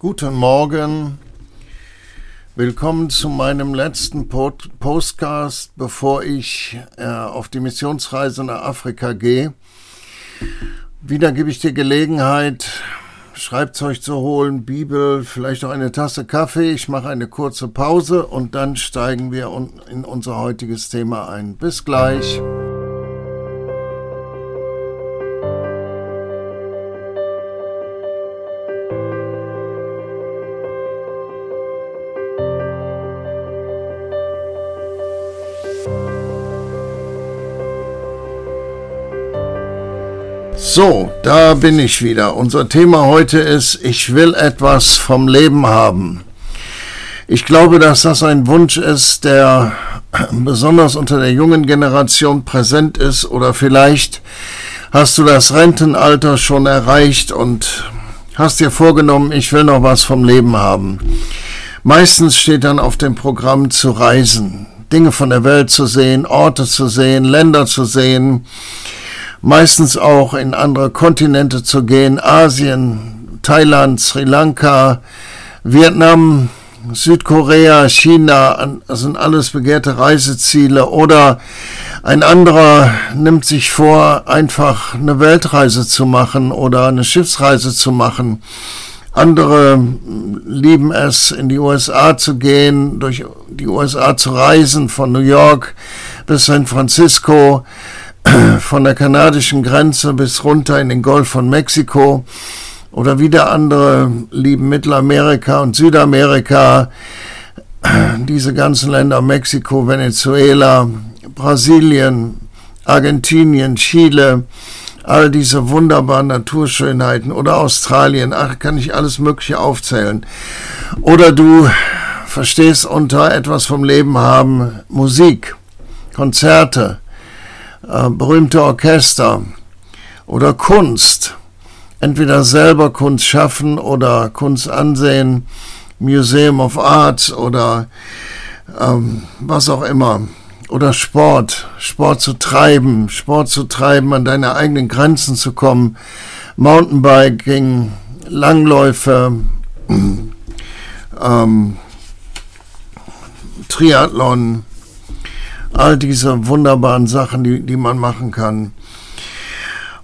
Guten Morgen. Willkommen zu meinem letzten Postcast, bevor ich äh, auf die Missionsreise nach Afrika gehe. Wieder gebe ich dir Gelegenheit, Schreibzeug zu holen, Bibel, vielleicht auch eine Tasse Kaffee. Ich mache eine kurze Pause und dann steigen wir in unser heutiges Thema ein. Bis gleich. So, da bin ich wieder. Unser Thema heute ist, ich will etwas vom Leben haben. Ich glaube, dass das ein Wunsch ist, der besonders unter der jungen Generation präsent ist oder vielleicht hast du das Rentenalter schon erreicht und hast dir vorgenommen, ich will noch was vom Leben haben. Meistens steht dann auf dem Programm zu reisen, Dinge von der Welt zu sehen, Orte zu sehen, Länder zu sehen, meistens auch in andere Kontinente zu gehen, Asien, Thailand, Sri Lanka, Vietnam, Südkorea, China, das sind alles begehrte Reiseziele. Oder ein anderer nimmt sich vor, einfach eine Weltreise zu machen oder eine Schiffsreise zu machen. Andere lieben es, in die USA zu gehen, durch die USA zu reisen, von New York bis San Francisco von der kanadischen Grenze bis runter in den Golf von Mexiko oder wieder andere lieben Mittelamerika und Südamerika, diese ganzen Länder, Mexiko, Venezuela, Brasilien, Argentinien, Chile, all diese wunderbaren Naturschönheiten oder Australien, ach, kann ich alles Mögliche aufzählen. Oder du verstehst unter etwas vom Leben haben Musik, Konzerte, äh, berühmte Orchester oder Kunst, entweder selber Kunst schaffen oder Kunst ansehen, Museum of Art oder ähm, was auch immer. Oder Sport, Sport zu treiben, Sport zu treiben, an deine eigenen Grenzen zu kommen, Mountainbiking, Langläufe, ähm, Triathlon, all diese wunderbaren Sachen, die, die man machen kann.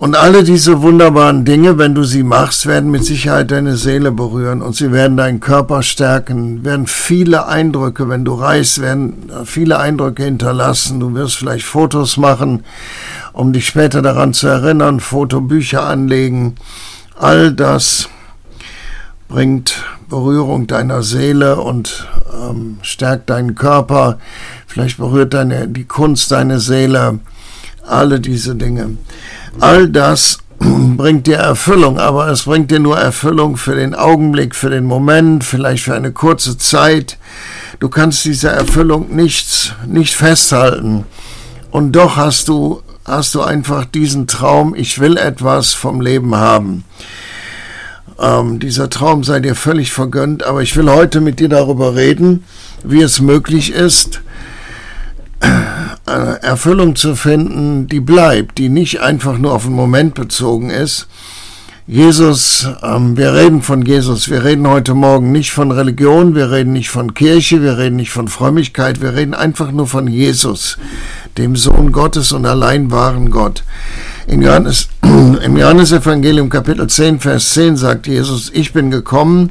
Und alle diese wunderbaren Dinge, wenn du sie machst, werden mit Sicherheit deine Seele berühren und sie werden deinen Körper stärken, werden viele Eindrücke, wenn du reist, werden viele Eindrücke hinterlassen. Du wirst vielleicht Fotos machen, um dich später daran zu erinnern, Fotobücher anlegen. All das bringt Berührung deiner Seele und ähm, stärkt deinen Körper, vielleicht berührt deine, die Kunst deine Seele, alle diese Dinge. All das bringt dir Erfüllung, aber es bringt dir nur Erfüllung für den Augenblick, für den Moment, vielleicht für eine kurze Zeit. Du kannst diese Erfüllung nicht, nicht festhalten. Und doch hast du, hast du einfach diesen Traum, ich will etwas vom Leben haben. Ähm, dieser Traum sei dir völlig vergönnt, aber ich will heute mit dir darüber reden, wie es möglich ist, äh, Erfüllung zu finden, die bleibt, die nicht einfach nur auf den Moment bezogen ist. Jesus, ähm, wir reden von Jesus, wir reden heute Morgen nicht von Religion, wir reden nicht von Kirche, wir reden nicht von Frömmigkeit, wir reden einfach nur von Jesus, dem Sohn Gottes und allein wahren Gott. In Johannes, Im Johannesevangelium Kapitel 10, Vers 10 sagt Jesus, ich bin gekommen,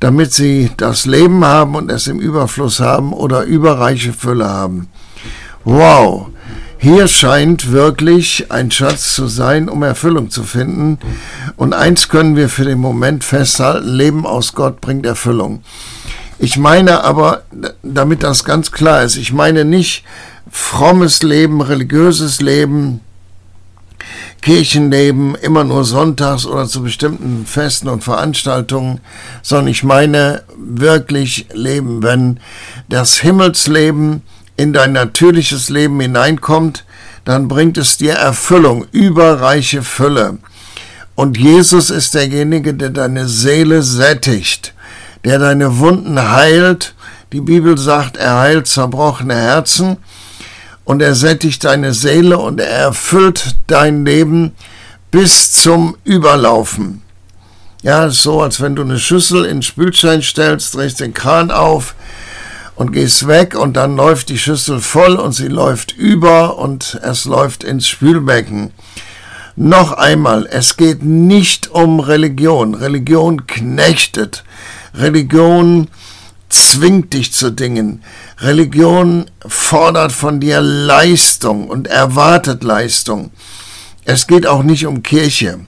damit sie das Leben haben und es im Überfluss haben oder überreiche Fülle haben. Wow, hier scheint wirklich ein Schatz zu sein, um Erfüllung zu finden. Und eins können wir für den Moment festhalten, Leben aus Gott bringt Erfüllung. Ich meine aber, damit das ganz klar ist, ich meine nicht frommes Leben, religiöses Leben, Kirchenleben immer nur sonntags oder zu bestimmten Festen und Veranstaltungen, sondern ich meine wirklich Leben, wenn das Himmelsleben in dein natürliches Leben hineinkommt, dann bringt es dir Erfüllung, überreiche Fülle. Und Jesus ist derjenige, der deine Seele sättigt, der deine Wunden heilt. Die Bibel sagt, er heilt zerbrochene Herzen und er sättigt deine Seele und er erfüllt dein Leben bis zum Überlaufen. Ja, so, als wenn du eine Schüssel in den Spülstein stellst, drehst den Kran auf und gehst weg und dann läuft die Schüssel voll und sie läuft über und es läuft ins Spülbecken. Noch einmal, es geht nicht um Religion. Religion knechtet. Religion zwingt dich zu Dingen. Religion fordert von dir Leistung und erwartet Leistung. Es geht auch nicht um Kirche.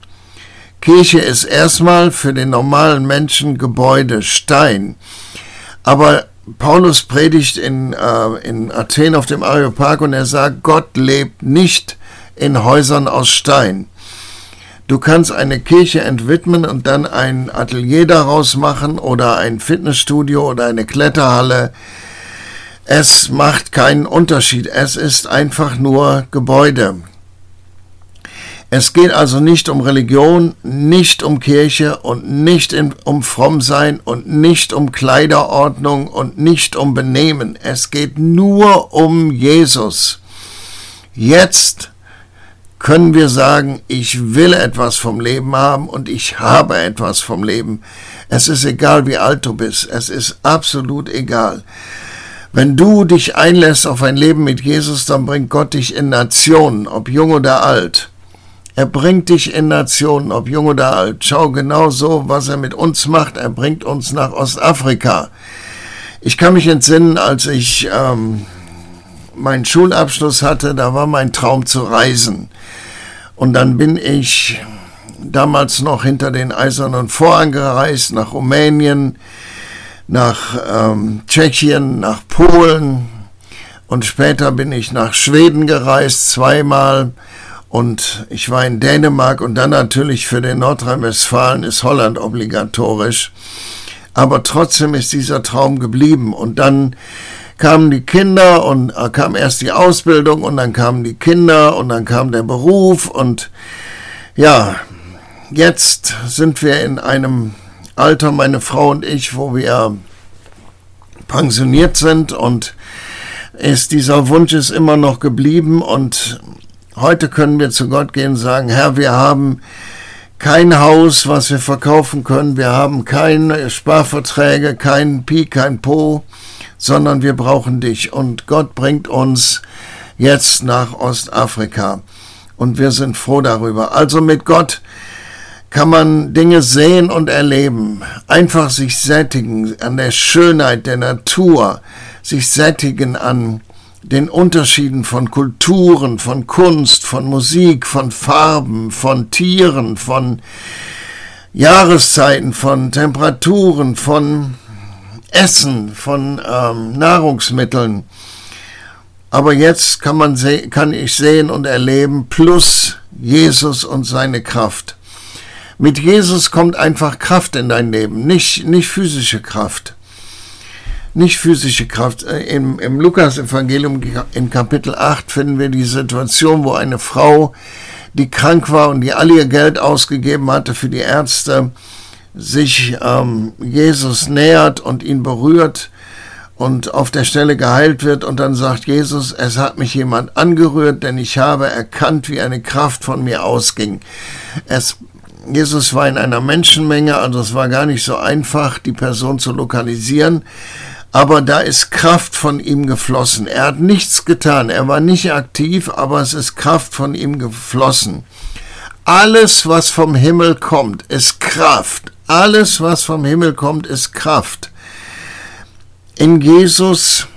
Kirche ist erstmal für den normalen Menschen Gebäude, Stein. Aber Paulus predigt in, äh, in Athen auf dem Areopag und er sagt, Gott lebt nicht in Häusern aus Stein. Du kannst eine Kirche entwidmen und dann ein Atelier daraus machen oder ein Fitnessstudio oder eine Kletterhalle. Es macht keinen Unterschied. Es ist einfach nur Gebäude. Es geht also nicht um Religion, nicht um Kirche und nicht um Frommsein und nicht um Kleiderordnung und nicht um Benehmen. Es geht nur um Jesus. Jetzt können wir sagen, ich will etwas vom Leben haben und ich habe etwas vom Leben. Es ist egal, wie alt du bist. Es ist absolut egal. Wenn du dich einlässt auf ein Leben mit Jesus, dann bringt Gott dich in Nationen, ob jung oder alt. Er bringt dich in Nationen, ob jung oder alt. Schau genau so, was er mit uns macht. Er bringt uns nach Ostafrika. Ich kann mich entsinnen, als ich ähm, meinen Schulabschluss hatte, da war mein Traum zu reisen. Und dann bin ich damals noch hinter den eisernen Vorhang gereist, nach Rumänien, nach ähm, Tschechien, nach Polen und später bin ich nach Schweden gereist, zweimal. Und ich war in Dänemark und dann natürlich für den Nordrhein-Westfalen ist Holland obligatorisch. Aber trotzdem ist dieser Traum geblieben. Und dann kamen die Kinder und äh, kam erst die Ausbildung und dann kamen die Kinder und dann kam der Beruf und ja, jetzt sind wir in einem Alter, meine Frau und ich, wo wir pensioniert sind und ist dieser Wunsch ist immer noch geblieben und heute können wir zu Gott gehen und sagen, Herr, wir haben kein Haus, was wir verkaufen können, wir haben keine Sparverträge, kein Pi, kein Po, sondern wir brauchen dich. Und Gott bringt uns jetzt nach Ostafrika. Und wir sind froh darüber. Also mit Gott kann man Dinge sehen und erleben. Einfach sich sättigen an der Schönheit der Natur, sich sättigen an den Unterschieden von Kulturen, von Kunst, von Musik, von Farben, von Tieren, von Jahreszeiten, von Temperaturen, von Essen, von ähm, Nahrungsmitteln. Aber jetzt kann, man kann ich sehen und erleben, plus Jesus und seine Kraft. Mit Jesus kommt einfach Kraft in dein Leben, nicht, nicht physische Kraft. Nicht physische Kraft. Äh, Im, im Lukas-Evangelium in Kapitel 8 finden wir die Situation, wo eine Frau, die krank war und die all ihr Geld ausgegeben hatte für die Ärzte, sich ähm, Jesus nähert und ihn berührt und auf der Stelle geheilt wird und dann sagt Jesus, es hat mich jemand angerührt, denn ich habe erkannt, wie eine Kraft von mir ausging. Es, Jesus war in einer Menschenmenge, also es war gar nicht so einfach, die Person zu lokalisieren, aber da ist Kraft von ihm geflossen. Er hat nichts getan, er war nicht aktiv, aber es ist Kraft von ihm geflossen. Alles, was vom Himmel kommt, ist Kraft. Alles, was vom Himmel kommt, ist Kraft. In Jesus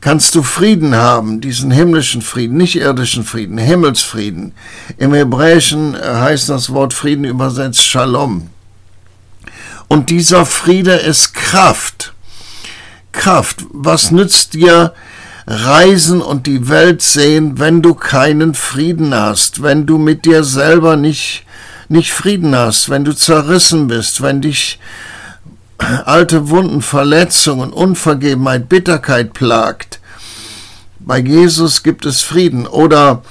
kannst du Frieden haben, diesen himmlischen Frieden, nicht irdischen Frieden, Himmelsfrieden. Im Hebräischen heißt das Wort Frieden übersetzt Shalom. Und dieser Friede ist Kraft. Kraft. Was nützt dir Reisen und die Welt sehen, wenn du keinen Frieden hast, wenn du mit dir selber nicht nicht Frieden hast, wenn du zerrissen bist, wenn dich alte Wunden, Verletzungen, Unvergebenheit, Bitterkeit plagt. Bei Jesus gibt es Frieden. Oder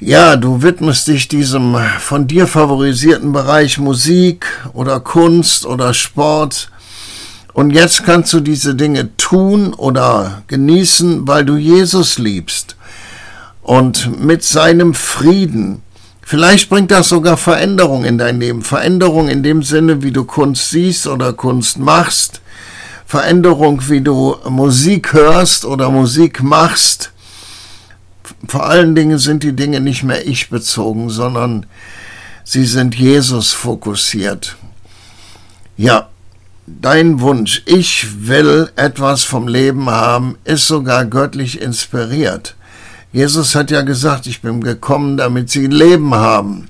ja, du widmest dich diesem von dir favorisierten Bereich Musik oder Kunst oder Sport. Und jetzt kannst du diese Dinge tun oder genießen, weil du Jesus liebst. Und mit seinem Frieden Vielleicht bringt das sogar Veränderung in dein Leben. Veränderung in dem Sinne, wie du Kunst siehst oder Kunst machst. Veränderung, wie du Musik hörst oder Musik machst. Vor allen Dingen sind die Dinge nicht mehr ich bezogen, sondern sie sind Jesus fokussiert. Ja, dein Wunsch, ich will etwas vom Leben haben, ist sogar göttlich inspiriert. Jesus hat ja gesagt, ich bin gekommen, damit sie Leben haben.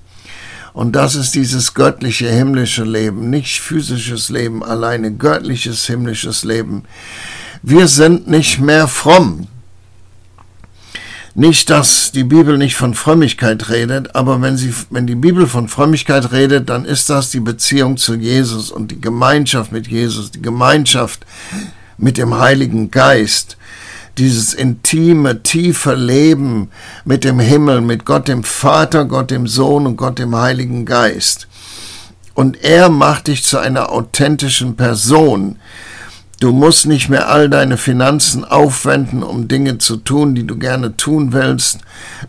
Und das ist dieses göttliche, himmlische Leben, nicht physisches Leben alleine, göttliches, himmlisches Leben. Wir sind nicht mehr fromm. Nicht, dass die Bibel nicht von Frömmigkeit redet, aber wenn, sie, wenn die Bibel von Frömmigkeit redet, dann ist das die Beziehung zu Jesus und die Gemeinschaft mit Jesus, die Gemeinschaft mit dem Heiligen Geist, dieses intime, tiefe Leben mit dem Himmel, mit Gott dem Vater, Gott dem Sohn und Gott dem Heiligen Geist. Und er macht dich zu einer authentischen Person, Du musst nicht mehr all deine Finanzen aufwenden, um Dinge zu tun, die du gerne tun willst.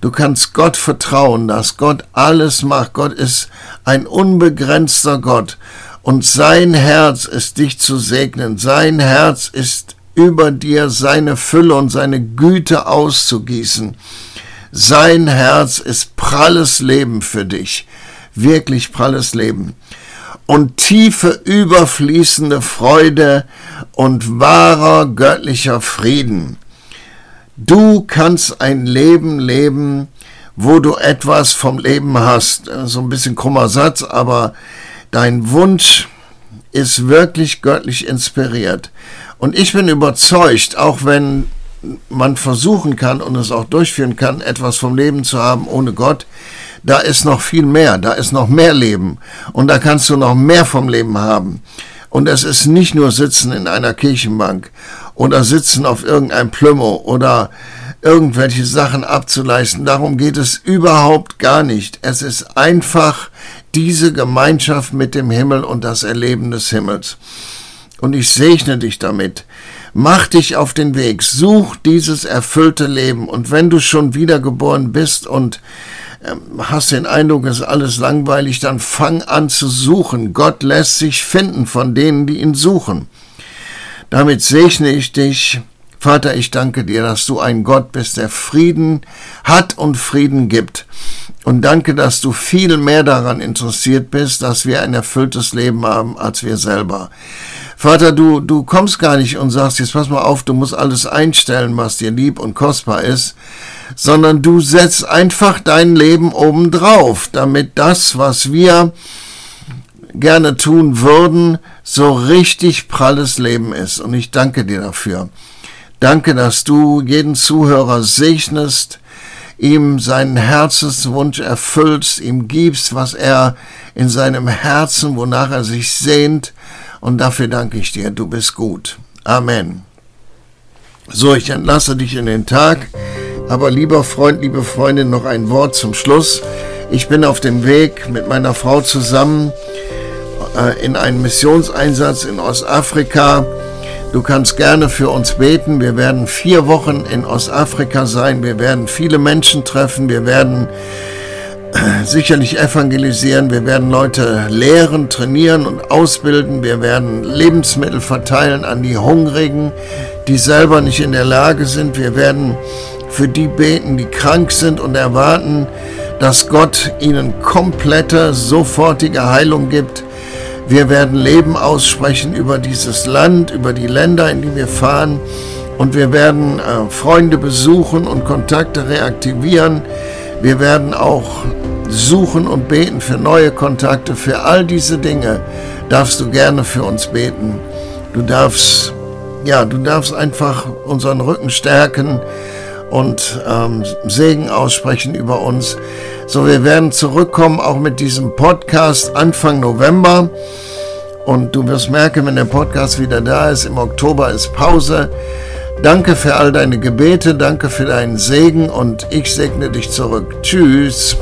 Du kannst Gott vertrauen, dass Gott alles macht. Gott ist ein unbegrenzter Gott. Und sein Herz ist dich zu segnen. Sein Herz ist über dir seine Fülle und seine Güte auszugießen. Sein Herz ist pralles Leben für dich. Wirklich pralles Leben und tiefe überfließende Freude und wahrer göttlicher Frieden. Du kannst ein Leben leben, wo du etwas vom Leben hast. So ein bisschen krummer Satz, aber dein Wunsch ist wirklich göttlich inspiriert. Und ich bin überzeugt, auch wenn man versuchen kann und es auch durchführen kann, etwas vom Leben zu haben ohne Gott, da ist noch viel mehr, da ist noch mehr Leben und da kannst du noch mehr vom Leben haben. Und es ist nicht nur Sitzen in einer Kirchenbank oder Sitzen auf irgendeinem Plümo oder irgendwelche Sachen abzuleisten. Darum geht es überhaupt gar nicht. Es ist einfach diese Gemeinschaft mit dem Himmel und das Erleben des Himmels. Und ich segne dich damit. Mach dich auf den Weg, such dieses erfüllte Leben. Und wenn du schon wiedergeboren bist und ähm, hast den Eindruck, es ist alles langweilig, dann fang an zu suchen. Gott lässt sich finden von denen, die ihn suchen. Damit segne ich dich. Vater, ich danke dir, dass du ein Gott bist, der Frieden hat und Frieden gibt. Und danke, dass du viel mehr daran interessiert bist, dass wir ein erfülltes Leben haben als wir selber. Vater, du, du kommst gar nicht und sagst, jetzt pass mal auf, du musst alles einstellen, was dir lieb und kostbar ist, sondern du setzt einfach dein Leben obendrauf, damit das, was wir gerne tun würden, so richtig pralles Leben ist. Und ich danke dir dafür. Danke, dass du jeden Zuhörer segnest, ihm seinen Herzenswunsch erfüllst, ihm gibst, was er in seinem Herzen, wonach er sich sehnt. Und dafür danke ich dir. Du bist gut. Amen. So, ich entlasse dich in den Tag. Aber lieber Freund, liebe Freundin, noch ein Wort zum Schluss. Ich bin auf dem Weg mit meiner Frau zusammen äh, in einen Missionseinsatz in Ostafrika. Du kannst gerne für uns beten. Wir werden vier Wochen in Ostafrika sein. Wir werden viele Menschen treffen. Wir werden sicherlich evangelisieren. Wir werden Leute lehren, trainieren und ausbilden. Wir werden Lebensmittel verteilen an die Hungrigen, die selber nicht in der Lage sind. Wir werden für die beten, die krank sind und erwarten, dass Gott ihnen komplette, sofortige Heilung gibt. Wir werden Leben aussprechen über dieses Land, über die Länder, in die wir fahren. Und wir werden äh, Freunde besuchen und Kontakte reaktivieren. Wir werden auch suchen und beten für neue Kontakte. Für all diese Dinge darfst du gerne für uns beten. Du darfst, ja, du darfst einfach unseren Rücken stärken und ähm, Segen aussprechen über uns. So, wir werden zurückkommen auch mit diesem Podcast Anfang November. Und du wirst merken, wenn der Podcast wieder da ist, im Oktober ist Pause. Danke für all deine Gebete, danke für deinen Segen und ich segne dich zurück. Tschüss.